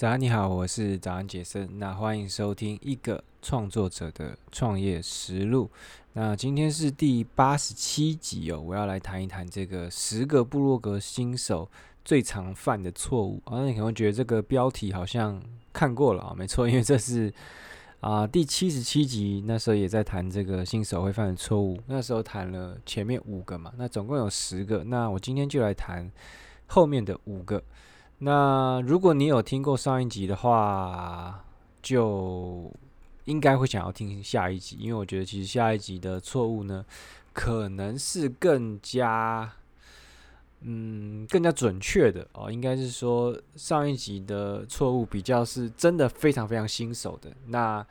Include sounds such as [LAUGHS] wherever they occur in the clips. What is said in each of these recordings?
早安，你好，我是早安杰森。那欢迎收听一个创作者的创业实录。那今天是第八十七集哦，我要来谈一谈这个十个部落格新手最常犯的错误。啊，那你可能觉得这个标题好像看过了啊，没错，因为这是啊第七十七集，那时候也在谈这个新手会犯的错误。那时候谈了前面五个嘛，那总共有十个。那我今天就来谈后面的五个。那如果你有听过上一集的话，就应该会想要听下一集，因为我觉得其实下一集的错误呢，可能是更加，嗯，更加准确的哦。应该是说上一集的错误比较是真的非常非常新手的那。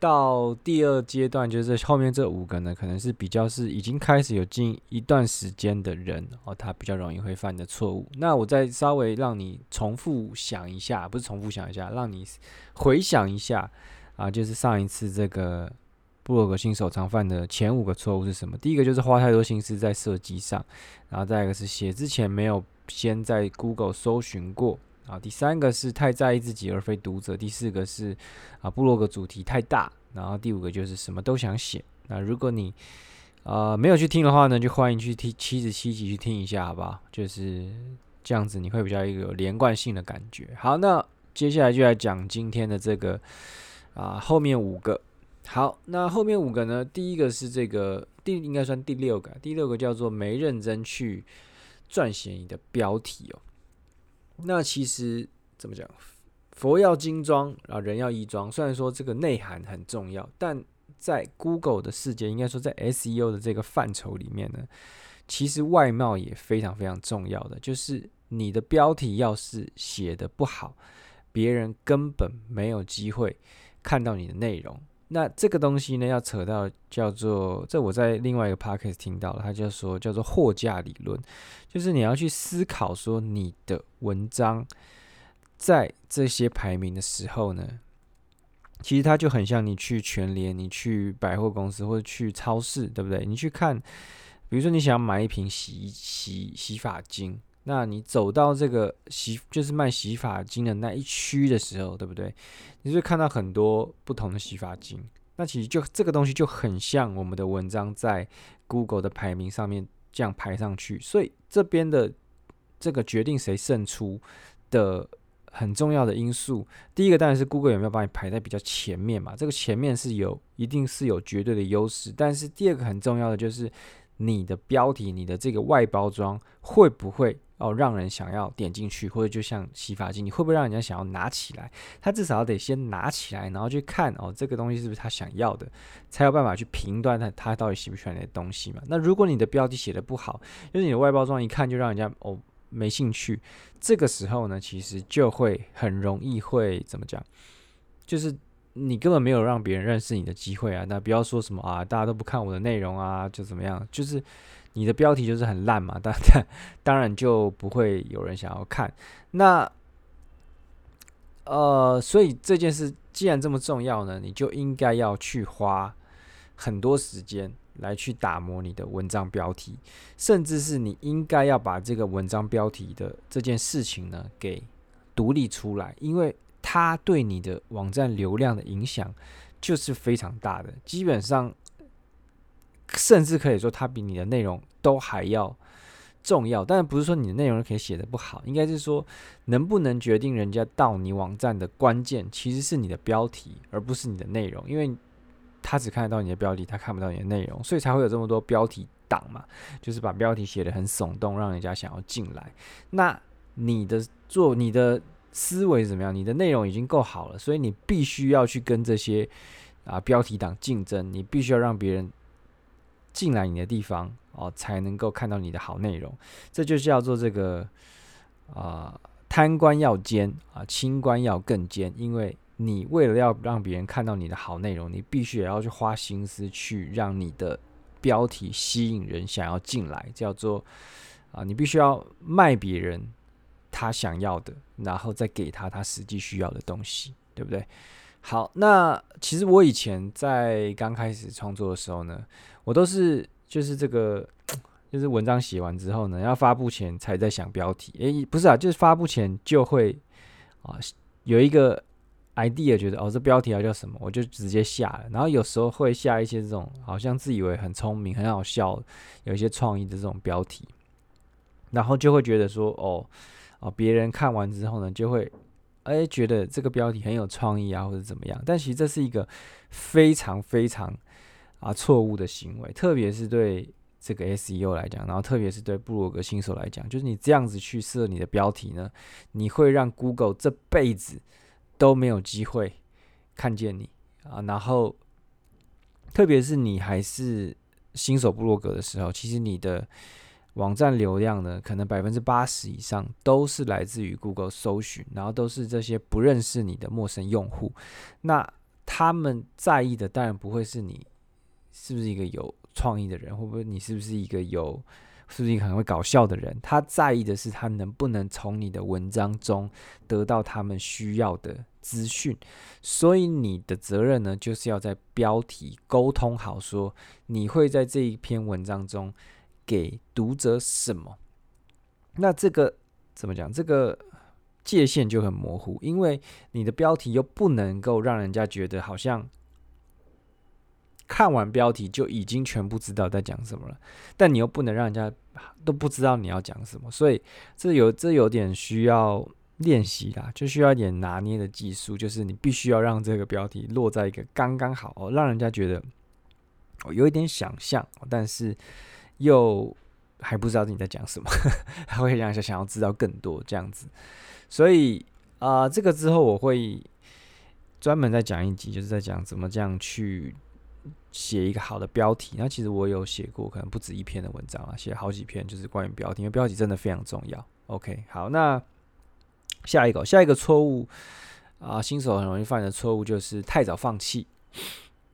到第二阶段，就是后面这五个呢，可能是比较是已经开始有近一段时间的人哦，他比较容易会犯的错误。那我再稍微让你重复想一下，不是重复想一下，让你回想一下啊，就是上一次这个部落格新手常犯的前五个错误是什么？第一个就是花太多心思在设计上，然后再一个是写之前没有先在 Google 搜寻过。啊，第三个是太在意自己而非读者，第四个是啊，部落格主题太大，然后第五个就是什么都想写。那如果你呃没有去听的话呢，就欢迎去听七十七集去听一下，好不好？就是这样子，你会比较一个有连贯性的感觉。好，那接下来就来讲今天的这个啊后面五个。好，那后面五个呢，第一个是这个第应该算第六个，第六个叫做没认真去撰写你的标题哦。那其实怎么讲？佛要金装啊，人要衣装。虽然说这个内涵很重要，但在 Google 的世界，应该说在 SEO 的这个范畴里面呢，其实外貌也非常非常重要的。就是你的标题要是写的不好，别人根本没有机会看到你的内容。那这个东西呢，要扯到叫做，这我在另外一个 podcast 听到了，他就说叫做货架理论，就是你要去思考说你的文章在这些排名的时候呢，其实它就很像你去全联、你去百货公司或者去超市，对不对？你去看，比如说你想要买一瓶洗洗洗发精。那你走到这个洗就是卖洗发精的那一区的时候，对不对？你会看到很多不同的洗发精。那其实就这个东西就很像我们的文章在 Google 的排名上面这样排上去。所以这边的这个决定谁胜出的很重要的因素，第一个当然是 Google 有没有把你排在比较前面嘛？这个前面是有一定是有绝对的优势。但是第二个很重要的就是你的标题、你的这个外包装会不会？哦，让人想要点进去，或者就像洗发精，你会不会让人家想要拿起来？他至少得先拿起来，然后去看哦，这个东西是不是他想要的，才有办法去评断他他到底喜不喜欢那些东西嘛。那如果你的标题写的不好，就是你的外包装一看就让人家哦没兴趣，这个时候呢，其实就会很容易会怎么讲，就是你根本没有让别人认识你的机会啊。那不要说什么啊，大家都不看我的内容啊，就怎么样，就是。你的标题就是很烂嘛，当然当然就不会有人想要看。那呃，所以这件事既然这么重要呢，你就应该要去花很多时间来去打磨你的文章标题，甚至是你应该要把这个文章标题的这件事情呢给独立出来，因为它对你的网站流量的影响就是非常大的，基本上。甚至可以说，它比你的内容都还要重要。当然，不是说你的内容可以写得不好，应该是说，能不能决定人家到你网站的关键，其实是你的标题，而不是你的内容。因为他只看得到你的标题，他看不到你的内容，所以才会有这么多标题党嘛，就是把标题写得很耸动，让人家想要进来。那你的做你的思维怎么样？你的内容已经够好了，所以你必须要去跟这些啊标题党竞争，你必须要让别人。进来你的地方哦，才能够看到你的好内容，这就叫做这个啊，贪官要奸啊，清官要更奸。因为你为了要让别人看到你的好内容，你必须也要去花心思去让你的标题吸引人想要进来，叫做啊，你必须要卖别人他想要的，然后再给他他实际需要的东西，对不对？好，那其实我以前在刚开始创作的时候呢，我都是就是这个，就是文章写完之后呢，要发布前才在想标题。诶，不是啊，就是发布前就会啊有一个 idea，觉得哦，这标题要叫什么，我就直接下了。然后有时候会下一些这种好像自以为很聪明、很好笑、有一些创意的这种标题，然后就会觉得说哦哦，别人看完之后呢，就会哎觉得这个标题很有创意啊，或者怎么样。但其实这是一个非常非常啊错误的行为，特别是对。这个 SEO 来讲，然后特别是对布洛格新手来讲，就是你这样子去设你的标题呢，你会让 Google 这辈子都没有机会看见你啊。然后，特别是你还是新手布洛格的时候，其实你的网站流量呢，可能百分之八十以上都是来自于 Google 搜寻，然后都是这些不认识你的陌生用户。那他们在意的当然不会是你是不是一个有。创意的人会不会？你是不是一个有，是不是一个很会搞笑的人？他在意的是他能不能从你的文章中得到他们需要的资讯。所以你的责任呢，就是要在标题沟通好，说你会在这一篇文章中给读者什么。那这个怎么讲？这个界限就很模糊，因为你的标题又不能够让人家觉得好像。看完标题就已经全部知道在讲什么了，但你又不能让人家都不知道你要讲什么，所以这有这有点需要练习啦，就需要一点拿捏的技术，就是你必须要让这个标题落在一个刚刚好，让人家觉得哦有一点想象，但是又还不知道你在讲什么，还 [LAUGHS] 会让人家想要知道更多这样子，所以啊、这个之后我会专门再讲一集，就是在讲怎么这样去。写一个好的标题，那其实我有写过，可能不止一篇的文章啊，写好几篇，就是关于标题，因为标题真的非常重要。OK，好，那下一个，下一个错误啊，新手很容易犯的错误就是太早放弃。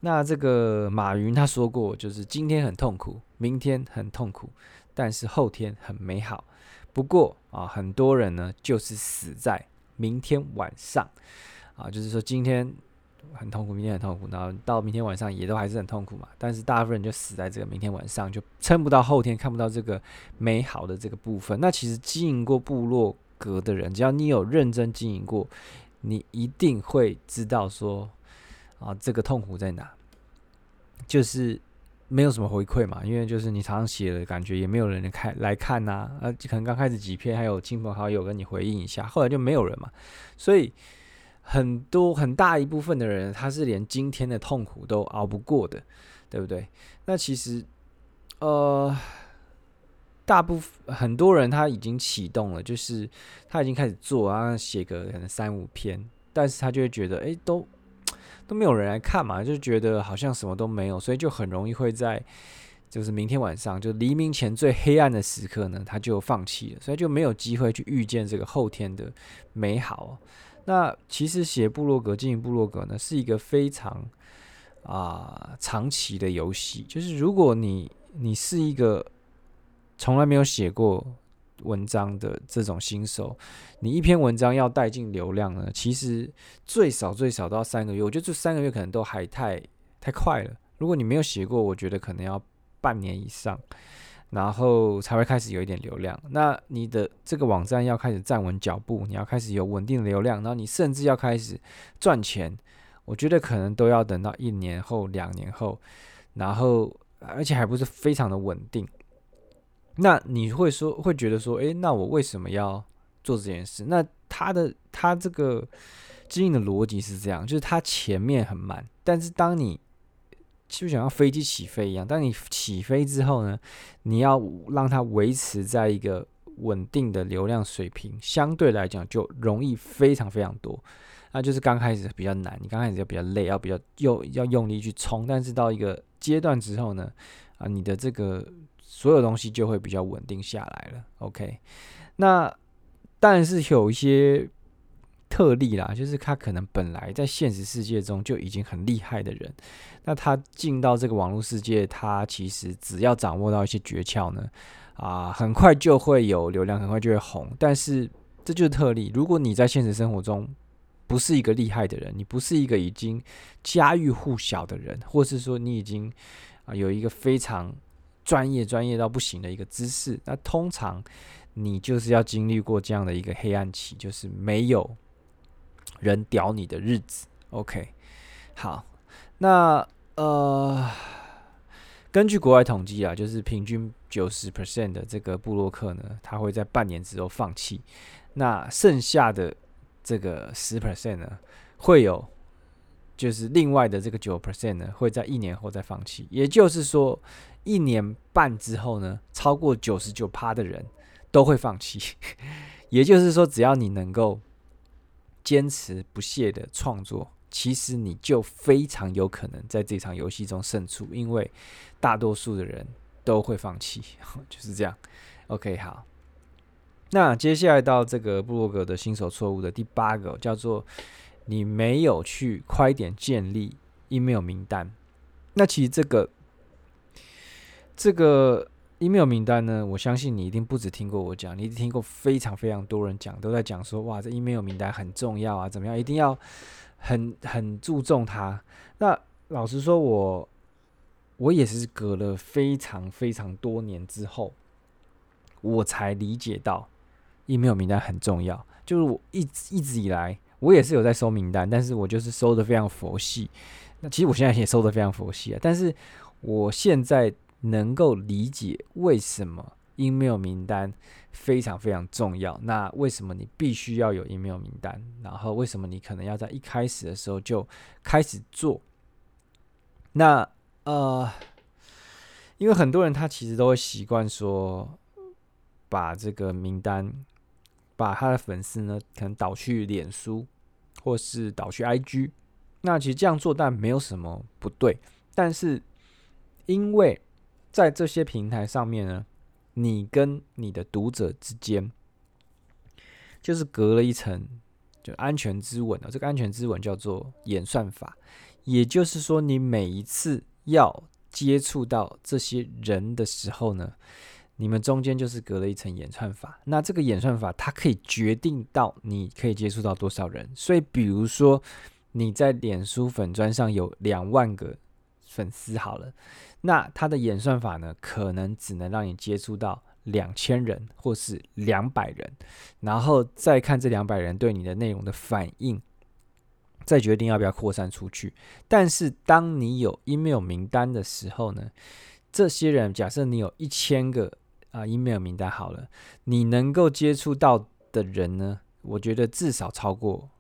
那这个马云他说过，就是今天很痛苦，明天很痛苦，但是后天很美好。不过啊，很多人呢就是死在明天晚上啊，就是说今天。很痛苦，明天很痛苦，然后到明天晚上也都还是很痛苦嘛。但是大部分人就死在这个明天晚上，就撑不到后天，看不到这个美好的这个部分。那其实经营过部落格的人，只要你有认真经营过，你一定会知道说啊，这个痛苦在哪，就是没有什么回馈嘛。因为就是你常常写的感觉也没有人来看来看呐，啊，可能刚开始几篇还有亲朋好友跟你回应一下，后来就没有人嘛，所以。很多很大一部分的人，他是连今天的痛苦都熬不过的，对不对？那其实，呃，大部分很多人他已经启动了，就是他已经开始做啊，写个可能三五篇，但是他就会觉得，哎，都都没有人来看嘛，就觉得好像什么都没有，所以就很容易会在就是明天晚上，就黎明前最黑暗的时刻呢，他就放弃了，所以就没有机会去遇见这个后天的美好。那其实写部落格、经营部落格呢，是一个非常啊、长期的游戏。就是如果你你是一个从来没有写过文章的这种新手，你一篇文章要带进流量呢，其实最少最少都要三个月。我觉得这三个月可能都还太太快了。如果你没有写过，我觉得可能要半年以上。然后才会开始有一点流量。那你的这个网站要开始站稳脚步，你要开始有稳定的流量，然后你甚至要开始赚钱，我觉得可能都要等到一年后、两年后，然后而且还不是非常的稳定。那你会说，会觉得说，诶，那我为什么要做这件事？那他的他这个经营的逻辑是这样，就是他前面很慢，但是当你就像飞机起飞一样，但你起飞之后呢，你要让它维持在一个稳定的流量水平，相对来讲就容易非常非常多。那就是刚开始比较难，你刚开始就比较累，要比较又要用力去冲，但是到一个阶段之后呢，啊，你的这个所有东西就会比较稳定下来了。OK，那但是有一些。特例啦，就是他可能本来在现实世界中就已经很厉害的人，那他进到这个网络世界，他其实只要掌握到一些诀窍呢，啊，很快就会有流量，很快就会红。但是这就是特例。如果你在现实生活中不是一个厉害的人，你不是一个已经家喻户晓的人，或是说你已经啊有一个非常专业、专业到不行的一个知识，那通常你就是要经历过这样的一个黑暗期，就是没有。人屌你的日子。OK，好，那呃，根据国外统计啊，就是平均九十 percent 的这个部落客呢，他会在半年之后放弃。那剩下的这个十 percent 呢，会有，就是另外的这个九 percent 呢，会在一年后再放弃。也就是说，一年半之后呢，超过九十九趴的人都会放弃。[LAUGHS] 也就是说，只要你能够坚持不懈的创作。其实你就非常有可能在这场游戏中胜出，因为大多数的人都会放弃，[LAUGHS] 就是这样。OK，好，那接下来到这个部落格的新手错误的第八个，叫做你没有去快点建立 email 名单。那其实这个这个 email 名单呢，我相信你一定不止听过我讲，你一定听过非常非常多人讲，都在讲说，哇，这 email 名单很重要啊，怎么样，一定要。很很注重它。那老实说我，我也是隔了非常非常多年之后，我才理解到 email 名单很重要。就是我一直一直以来，我也是有在收名单，但是我就是收的非常佛系。那其实我现在也收的非常佛系啊，但是我现在能够理解为什么。email 名单非常非常重要。那为什么你必须要有 email 名单？然后为什么你可能要在一开始的时候就开始做？那呃，因为很多人他其实都会习惯说，把这个名单，把他的粉丝呢，可能导去脸书，或是导去 IG。那其实这样做但没有什么不对，但是因为在这些平台上面呢。你跟你的读者之间，就是隔了一层，就安全之吻哦。这个安全之吻叫做演算法，也就是说，你每一次要接触到这些人的时候呢，你们中间就是隔了一层演算法。那这个演算法它可以决定到你可以接触到多少人。所以，比如说你在脸书粉砖上有两万个粉丝，好了。那它的演算法呢，可能只能让你接触到两千人或是两百人，然后再看这两百人对你的内容的反应，再决定要不要扩散出去。但是当你有 email 名单的时候呢，这些人假设你有一千个啊 email 名单好了，你能够接触到的人呢，我觉得至少超过。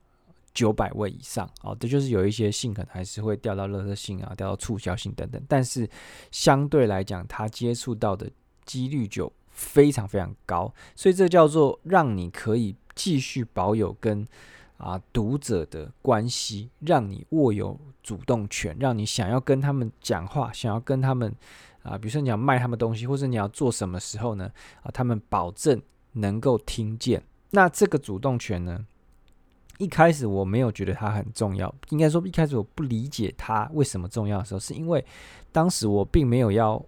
九百位以上哦，这就是有一些信可能还是会掉到垃圾信啊，掉到促销信等等，但是相对来讲，他接触到的几率就非常非常高，所以这叫做让你可以继续保有跟啊读者的关系，让你握有主动权，让你想要跟他们讲话，想要跟他们啊，比如说你要卖他们东西，或者你要做什么时候呢？啊，他们保证能够听见。那这个主动权呢？一开始我没有觉得它很重要，应该说一开始我不理解它为什么重要的时候，是因为当时我并没有要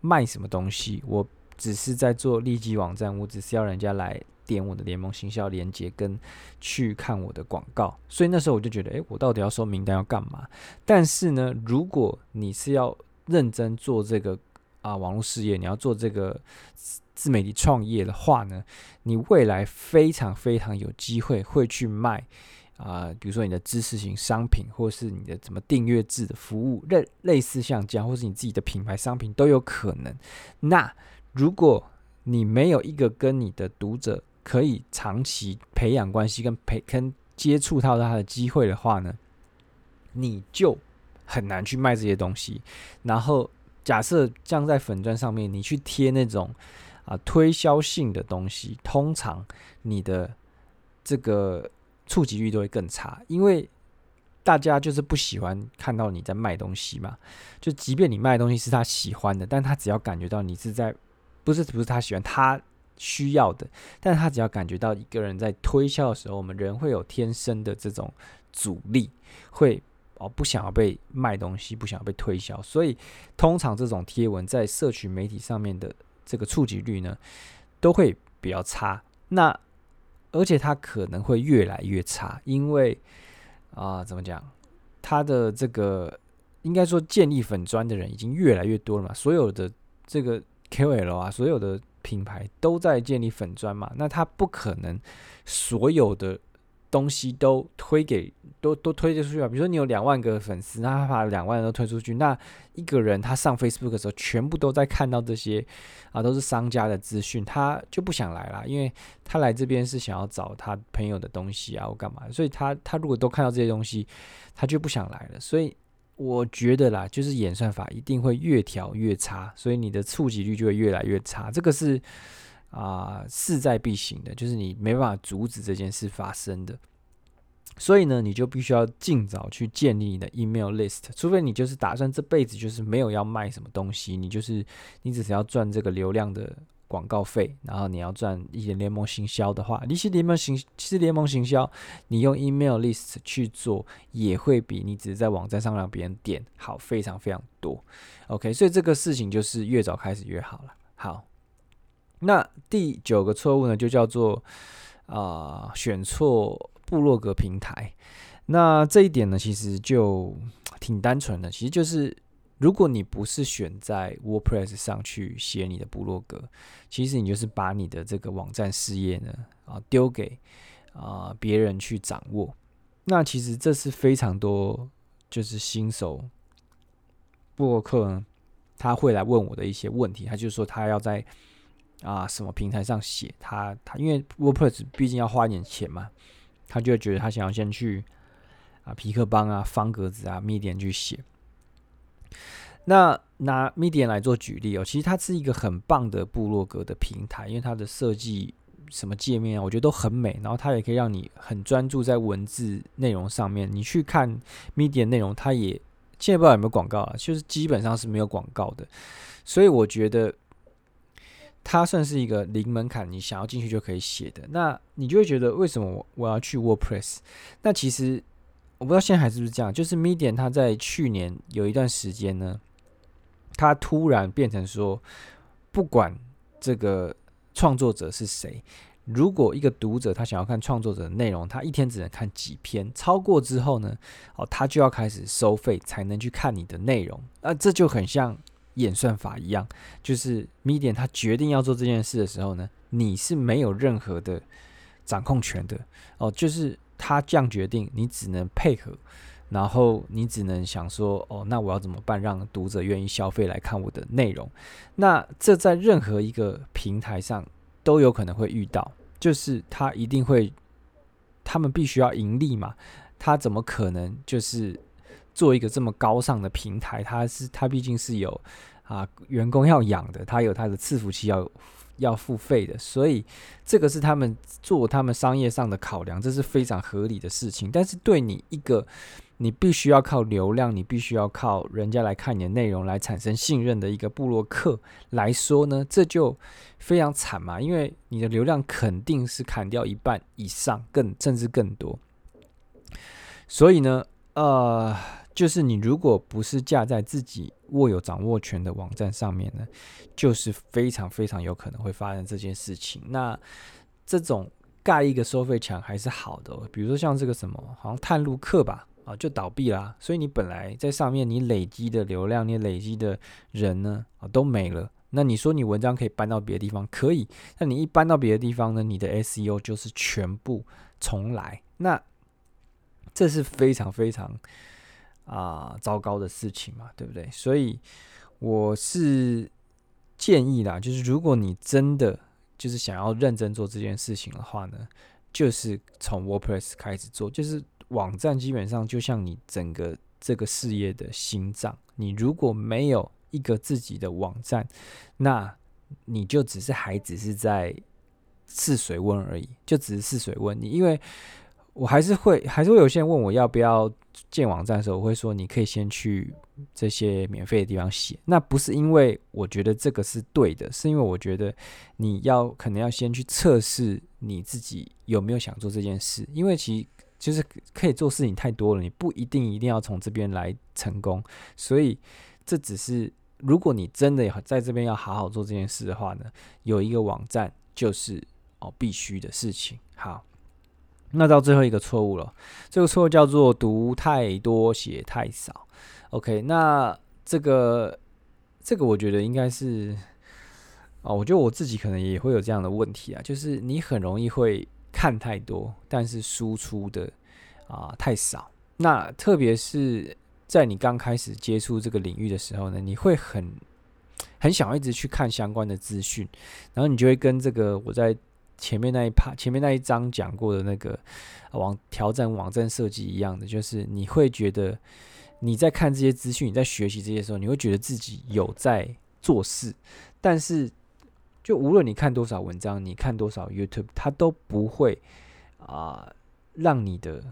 卖什么东西，我只是在做利基网站，我只是要人家来点我的联盟行销链接跟去看我的广告，所以那时候我就觉得，诶，我到底要收名单要干嘛？但是呢，如果你是要认真做这个啊网络事业，你要做这个。自媒体创业的话呢，你未来非常非常有机会会去卖啊、比如说你的知识型商品，或是你的什么订阅制的服务，类类似像这样，或是你自己的品牌商品都有可能。那如果你没有一个跟你的读者可以长期培养关系跟培跟接触到他的机会的话呢，你就很难去卖这些东西。然后假设这样在粉专上面，你去贴那种。啊，推销性的东西，通常你的这个触及率都会更差，因为大家就是不喜欢看到你在卖东西嘛。就即便你卖东西是他喜欢的，但他只要感觉到你是在，不是不是他喜欢，他需要的，但他只要感觉到一个人在推销的时候，我们人会有天生的这种阻力，会哦不想要被卖东西，不想要被推销，所以通常这种贴文在社群媒体上面的。这个触及率呢，都会比较差。那而且它可能会越来越差，因为啊、怎么讲？它的这个应该说建立粉专的人已经越来越多了嘛。所有的这个 KOL 啊，所有的品牌都在建立粉专嘛。那它不可能所有的东西都推给都都推出去啊，比如说你有两万个粉丝，那他把两万都推出去，那一个人他上 Facebook 的时候，全部都在看到这些啊，都是商家的资讯，他就不想来了，因为他来这边是想要找他朋友的东西啊，或干嘛，所以他他如果都看到这些东西，他就不想来了。所以我觉得啦，就是演算法一定会越调越差，所以你的触及率就会越来越差，这个是。啊，势在必行的，就是你没办法阻止这件事发生的，所以呢，你就必须要尽早去建立你的 email list，除非你就是打算这辈子就是没有要卖什么东西，你就是你只是要赚这个流量的广告费，然后你要赚一些联盟行销的话，你是联盟行，其实联盟行销，你用 email list 去做，也会比你只是在网站上让别人点好非常非常多。OK，所以这个事情就是越早开始越好了。好。那第九个错误呢，就叫做啊、选错部落格平台。那这一点呢，其实就挺单纯的，其实就是如果你不是选在 WordPress 上去写你的部落格，其实你就是把你的这个网站事业呢啊丢给啊别人去掌握。那其实这是非常多就是新手部落客呢，他会来问我的一些问题，他就说他要在。啊，什么平台上写他他，因为 WordPress 毕竟要花一点钱嘛，他就会觉得他想要先去啊皮克邦啊、方格子啊、Medium 去写。那拿 Medium 来做举例哦，其实它是一个很棒的部落格的平台，因为它的设计什么界面啊，我觉得都很美，然后它也可以让你很专注在文字内容上面。你去看 Medium 内容，它也现在不知道有没有广告啊，就是基本上是没有广告的，所以我觉得。它算是一个零门槛，你想要进去就可以写的。那你就会觉得，为什么我我要去 WordPress？那其实我不知道现在还是不是这样。就是 Medium 它在去年有一段时间呢，它突然变成说，不管这个创作者是谁，如果一个读者他想要看创作者的内容，他一天只能看几篇，超过之后呢，哦，他就要开始收费才能去看你的内容。那这就很像。演算法一样，就是 Medium 他决定要做这件事的时候呢，你是没有任何的掌控权的哦。就是他这样决定，你只能配合，然后你只能想说，哦，那我要怎么办，让读者愿意消费来看我的内容？那这在任何一个平台上都有可能会遇到，就是他一定会，他们必须要盈利嘛，他怎么可能就是？做一个这么高尚的平台，它是它毕竟是有啊员工要养的，它有它的伺服器要要付费的，所以这个是他们做他们商业上的考量，这是非常合理的事情。但是对你一个你必须要靠流量，你必须要靠人家来看你的内容来产生信任的一个部落客来说呢，这就非常惨嘛，因为你的流量肯定是砍掉一半以上，更甚至更多。所以呢，呃。就是你如果不是架在自己握有掌握权的网站上面呢，就是非常非常有可能会发生这件事情。那这种盖一个收费墙还是好的，比如说像这个什么，好像探路客吧，啊，就倒闭啦。所以你本来在上面你累积的流量，你累积的人呢，啊，都没了。那你说你文章可以搬到别的地方，可以。那你一搬到别的地方呢，你的 SEO 就是全部重来。那这是非常非常。啊，糟糕的事情嘛，对不对？所以我是建议啦，就是如果你真的就是想要认真做这件事情的话呢，就是从 WordPress 开始做，就是网站基本上就像你整个这个事业的心脏。你如果没有一个自己的网站，那你就只是还只是在试水温而已，就只是试水温。你因为我还是会，还是会有些人问我要不要建网站的时候，我会说你可以先去这些免费的地方写。那不是因为我觉得这个是对的，是因为我觉得你要可能要先去测试你自己有没有想做这件事。因为其实就是可以做事情太多了，你不一定一定要从这边来成功。所以这只是如果你真的在这边要好好做这件事的话呢，有一个网站就是哦必须的事情。好。那到最后一个错误了，这个错误叫做读太多写太少。OK，那这个这个我觉得应该是，哦，我觉得我自己可能也会有这样的问题啊，就是你很容易会看太多，但是输出的啊、太少。那特别是在你刚开始接触这个领域的时候呢，你会很很想一直去看相关的资讯，然后你就会跟这个我在前面那一趴、前面那一章讲过的那个网调整网站设计一样的，就是你会觉得你在看这些资讯、你在学习这些时候，你会觉得自己有在做事，但是就无论你看多少文章，你看多少 YouTube，它都不会啊、让你的。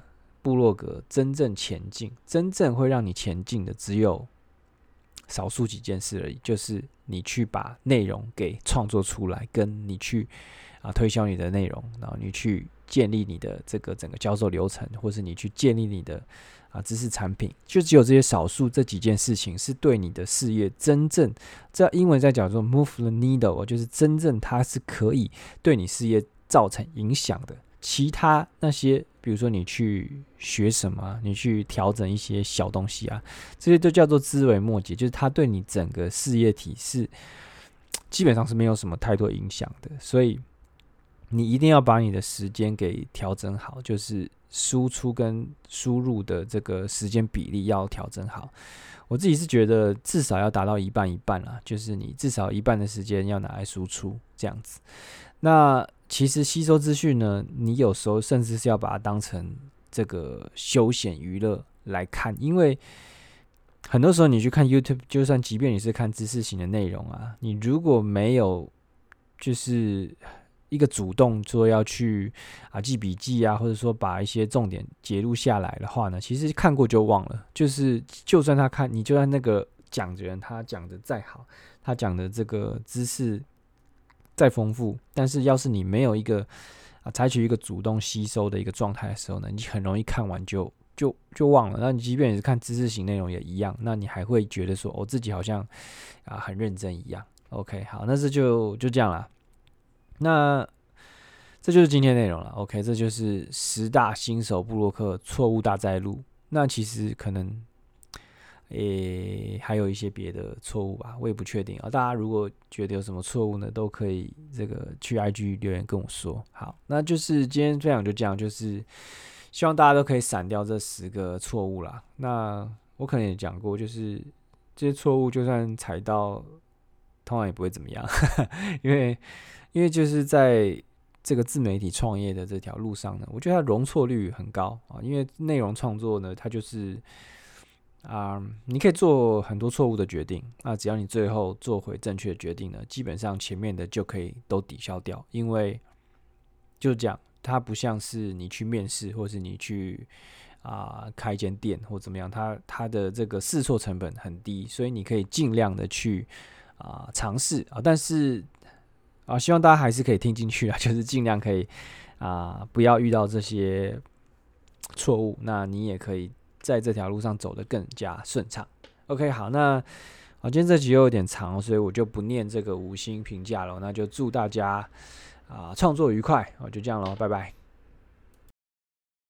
部落格真正前进，真正会让你前进的只有少数几件事而已，就是你去把内容给创作出来，跟你去啊推销你的内容，然后你去建立你的这个整个销售流程，或是你去建立你的啊知识产品，就只有这些少数这几件事情是对你的事业真正，这英文在讲说 move the needle，就是真正它是可以对你事业造成影响的。其他那些，比如说你去学什么，你去调整一些小东西啊，这些都叫做枝微末节，就是它对你整个事业体是 [TSK] 基本上是没有什么太多影响的。所以你一定要把你的时间给调整好，就是输出跟输入的这个时间比例要调整好。我自己是觉得至少要达到一半一半啦，就是你至少一半的时间要拿来输出这样子。那其实吸收资讯呢，你有时候甚至是要把它当成这个休闲娱乐来看，因为很多时候你去看 YouTube，就算即便你是看知识型的内容啊，你如果没有就是一个主动说要去啊记笔记啊，或者说把一些重点截录下来的话呢，其实看过就忘了。就是就算他看你，就算那个讲的人他讲的再好，他讲的这个知识。再丰富，但是要是你没有一个啊采取一个主动吸收的一个状态的时候呢，你很容易看完就就就忘了。那你即便你是看知识型内容也一样，那你还会觉得说、哦、自己好像啊很认真一样。OK，好，那这就就这样了。那这就是今天内容了。OK，这就是十大新手部落客错误大哉录。那其实可能。诶、还有一些别的错误吧，我也不确定啊。大家如果觉得有什么错误呢，都可以这个去 IG 留言跟我说。好，那就是今天分享就这样，就是希望大家都可以闪掉这十个错误啦。那我可能也讲过，就是这些错误就算踩到，通常也不会怎么样，[LAUGHS] 因为因为就是在这个自媒体创业的这条路上呢，我觉得它容错率很高啊，因为内容创作呢，它就是。啊你可以做很多错误的决定，那只要你最后做回正确的决定呢，基本上前面的就可以都抵消掉，因为就是这样，它不像是你去面试，或是你去啊、开一间店或怎么样，它它的这个试错成本很低，所以你可以尽量的去啊尝试啊，但是啊，希望大家还是可以听进去啊，[LAUGHS] 就是尽量可以啊不要遇到这些错误，那你也可以。在这条路上走得更加顺畅。OK，好，那啊今天这集又有点长，所以我就不念这个五星评价了。那就祝大家啊创作愉快，我就这样喽，拜拜。